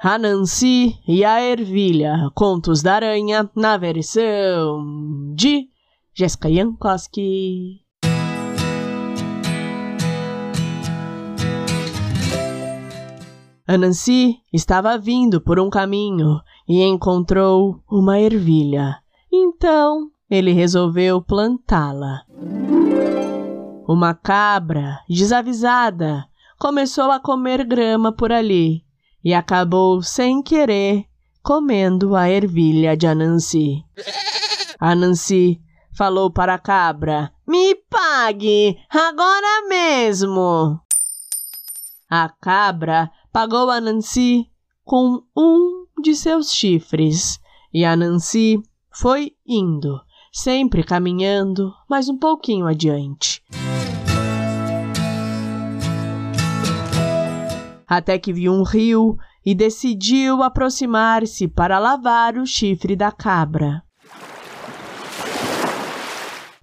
A Nancy e a Ervilha, Contos da Aranha, na versão de Jessica Jankowski. A Nancy estava vindo por um caminho e encontrou uma ervilha. Então ele resolveu plantá-la. Uma cabra, desavisada, começou a comer grama por ali e acabou, sem querer, comendo a ervilha de Anansi. Anansi falou para a cabra: Me pague, agora mesmo! A cabra pagou a Nancy com um de seus chifres e a Nancy foi indo, sempre caminhando mais um pouquinho adiante. Até que viu um rio e decidiu aproximar-se para lavar o chifre da cabra.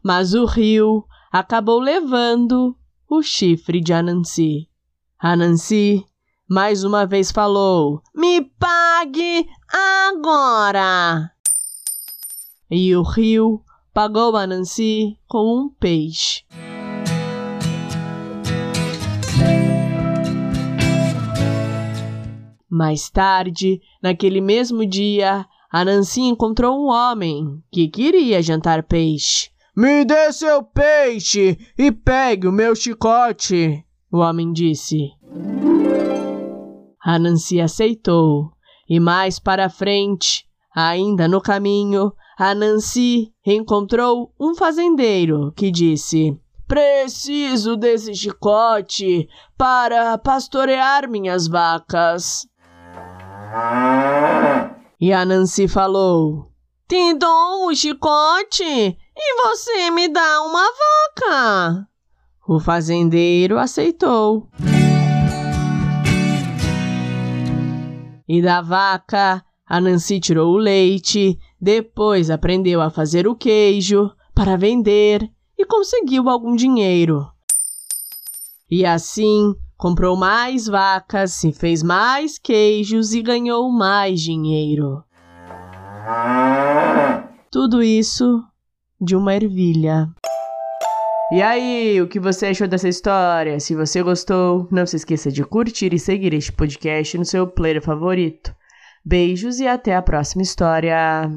Mas o rio acabou levando o chifre de Anansi. Anansi mais uma vez falou: Me pague agora! E o rio pagou Anansi com um peixe. Mais tarde, naquele mesmo dia, a Nancy encontrou um homem que queria jantar peixe. Me dê seu peixe e pegue o meu chicote, o homem disse. A Nancy aceitou, e mais para frente, ainda no caminho, a Nancy encontrou um fazendeiro que disse: Preciso desse chicote para pastorear minhas vacas. E a Nancy falou: Te dou o chicote e você me dá uma vaca. O fazendeiro aceitou. E da vaca, a Nancy tirou o leite, depois aprendeu a fazer o queijo para vender e conseguiu algum dinheiro. E assim comprou mais vacas e fez mais queijos e ganhou mais dinheiro. Tudo isso de uma ervilha. E aí, o que você achou dessa história? Se você gostou, não se esqueça de curtir e seguir este podcast no seu player favorito. Beijos e até a próxima história.